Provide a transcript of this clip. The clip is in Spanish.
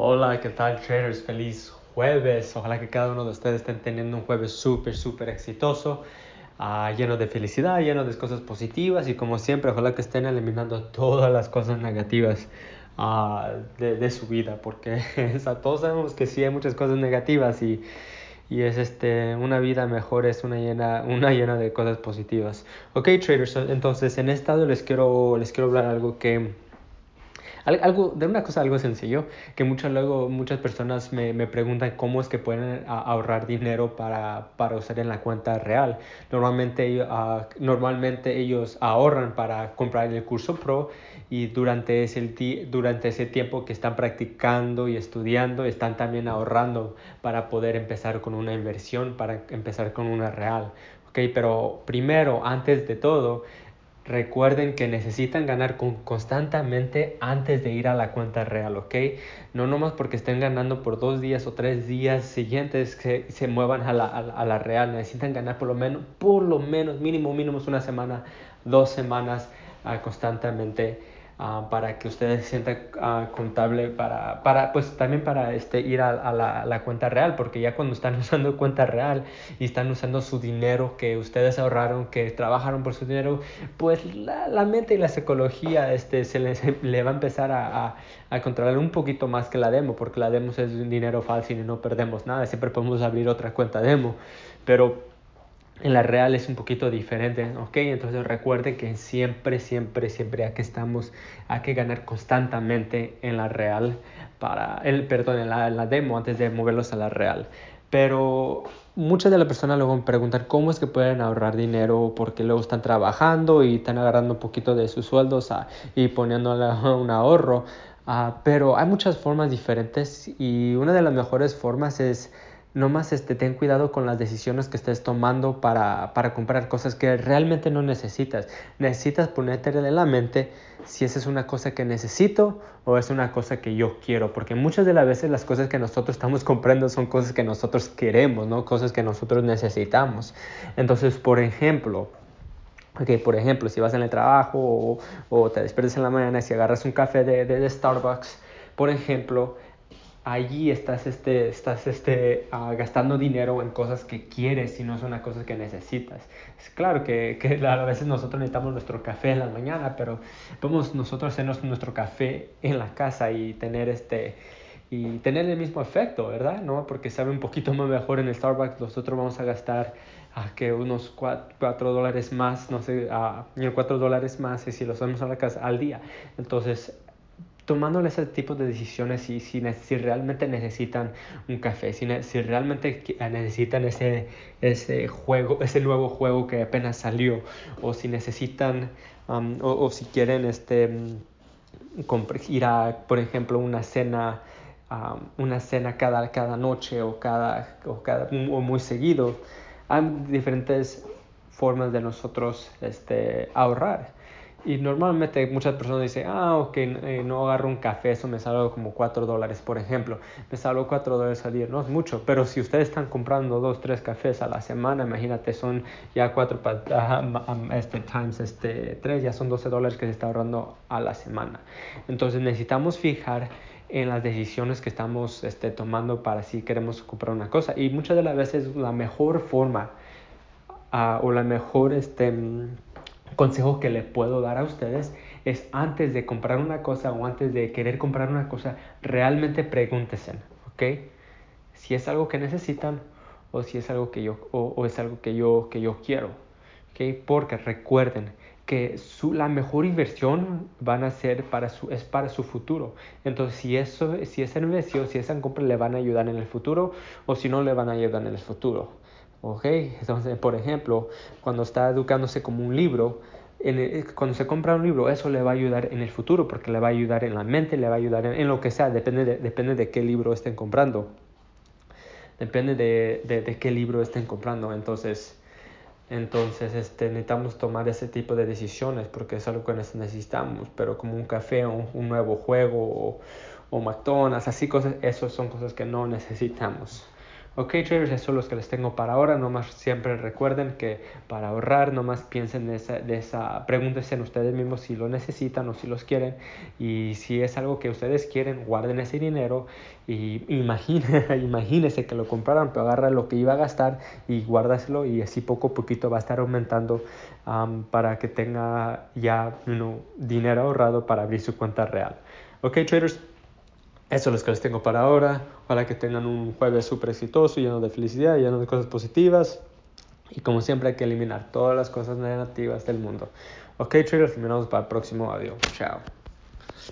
Hola, ¿qué tal traders? Feliz jueves. Ojalá que cada uno de ustedes estén teniendo un jueves súper, súper exitoso, uh, lleno de felicidad, lleno de cosas positivas y como siempre, ojalá que estén eliminando todas las cosas negativas uh, de, su vida, porque todos sabemos que sí hay muchas cosas negativas y, y es este, una vida mejor, es una llena, una llena de cosas positivas. Ok, traders, entonces en este lado les quiero, les quiero hablar algo que algo, de una cosa algo sencillo, que mucho, luego muchas personas me, me preguntan cómo es que pueden ahorrar dinero para, para, usar en la cuenta real. Normalmente, uh, normalmente ellos ahorran para comprar el curso pro y durante ese, durante ese tiempo que están practicando y estudiando, están también ahorrando para poder empezar con una inversión, para empezar con una real. Okay, pero primero, antes de todo, Recuerden que necesitan ganar constantemente antes de ir a la cuenta real, ¿ok? No nomás porque estén ganando por dos días o tres días siguientes que se muevan a la, real. Necesitan ganar por lo menos, por lo menos, mínimo, mínimo una semana, dos semanas uh, constantemente Uh, para que ustedes se sientan uh, contable para, para, pues también para este, ir a, la, cuenta real, porque ya cuando están usando cuenta real y están usando su dinero que ustedes ahorraron, que trabajaron por su dinero, pues la, mente y la psicología este, se les, le va a empezar a, a, a, controlar un poquito más que la demo, porque la demo es un dinero fácil y no perdemos nada, siempre podemos abrir otra cuenta demo, pero en la real es un poquito diferente, ¿ok? Entonces recuerden que siempre, siempre, siempre aquí estamos, hay que ganar constantemente en la real, para, el, perdón, en la, demo antes de moverlos a la real. Pero muchas de las personas luego me preguntan cómo es que pueden ahorrar dinero porque luego están trabajando y están agarrando un poquito de sus sueldos a, y poniéndole un ahorro. Uh, pero hay muchas formas diferentes y una de las mejores formas es no más este, ten cuidado con las decisiones que estés tomando para, para comprar cosas que realmente no necesitas. Necesitas ponerte en la mente si esa es una cosa que necesito o es una cosa que yo quiero, porque muchas de las veces las cosas que nosotros estamos comprando son cosas que nosotros queremos, ¿no? cosas que nosotros necesitamos. Entonces, por ejemplo, por ejemplo, si vas en el trabajo o, o te despiertas en la mañana y si agarras un café de, de Starbucks, por ejemplo, allí estás, este, estás este, uh, gastando dinero en cosas que quieres y no son las cosas que necesitas. Es claro que, que, a veces nosotros necesitamos nuestro café en la mañana, pero podemos nosotros hacernos nuestro café en la casa y tener este y tener el mismo efecto, ¿verdad? ¿No? Porque sabe un poquito más mejor en el Starbucks, nosotros vamos a gastar uh, que unos 4, dólares más, no sé, uh, 4 dólares más si lo hacemos a la casa al día. Entonces, tomando ese tipo de decisiones si, si, realmente necesitan un café, si, si realmente necesitan ese, ese juego, ese nuevo juego que apenas salió, o si necesitan, um, o, si quieren este, ir a, por ejemplo, una cena, una cena cada, cada noche o, cada, o, cada, muy seguido, hay diferentes formas de nosotros este, ahorrar. Y normalmente muchas personas dicen, ah, ok, eh, no agarro un café, eso me sale como 4 dólares, por ejemplo. Me sale 4 dólares al día, no es mucho, pero si ustedes están comprando 2, 3 cafés a la semana, imagínate, son ya 4 uh, este, times este, 3, ya son 12 dólares que se está ahorrando a la semana. Entonces necesitamos fijar en las decisiones que estamos este, tomando para si queremos comprar una cosa. Y muchas de las veces la mejor forma uh, o la mejor... Este, consejo que le puedo dar a ustedes es antes de comprar una cosa o antes de querer comprar una cosa, realmente pregúntense, ¿ok? Si es algo que necesitan o si es algo que yo, o, es algo que yo, que yo quiero, ¿ok? Porque recuerden que su, la mejor inversión van a ser para su, es para su futuro. Entonces, si, eso, si esa inversión, si esa compra le van a ayudar en el futuro o si no le van a ayudar en el futuro. ¿Ok? Entonces, por ejemplo, cuando está educándose como un libro, el, cuando se compra un libro, eso le va a ayudar en el futuro, porque le va a ayudar en la mente, le va a ayudar en, en lo que sea, depende de, depende de qué libro estén comprando. Depende de, de, qué libro estén comprando. Entonces, entonces este, necesitamos tomar ese tipo de decisiones porque es algo que necesitamos, pero como un café, un, un nuevo juego o, o McDonald's, así cosas, eso son cosas que no necesitamos. Ok traders, eso es lo que les tengo para ahora. Nomás siempre recuerden que para ahorrar, nomás piensen de esa, de esa, pregúntense en ustedes mismos si lo necesitan o si los quieren. Y si es algo que ustedes quieren, guarden ese dinero y imagínense que lo compraron, pero agarra lo que iba a gastar y guárdaselo y así poco a poquito va a estar aumentando um, para que tenga ya dinero ahorrado para abrir su cuenta real. Ok traders, eso es lo que les tengo para ahora. Ojalá que tengan un jueves súper exitoso, lleno de felicidad, lleno de cosas positivas. Y como siempre hay que eliminar todas las cosas negativas del mundo. Ok, traders, terminamos para el próximo audio. Chao.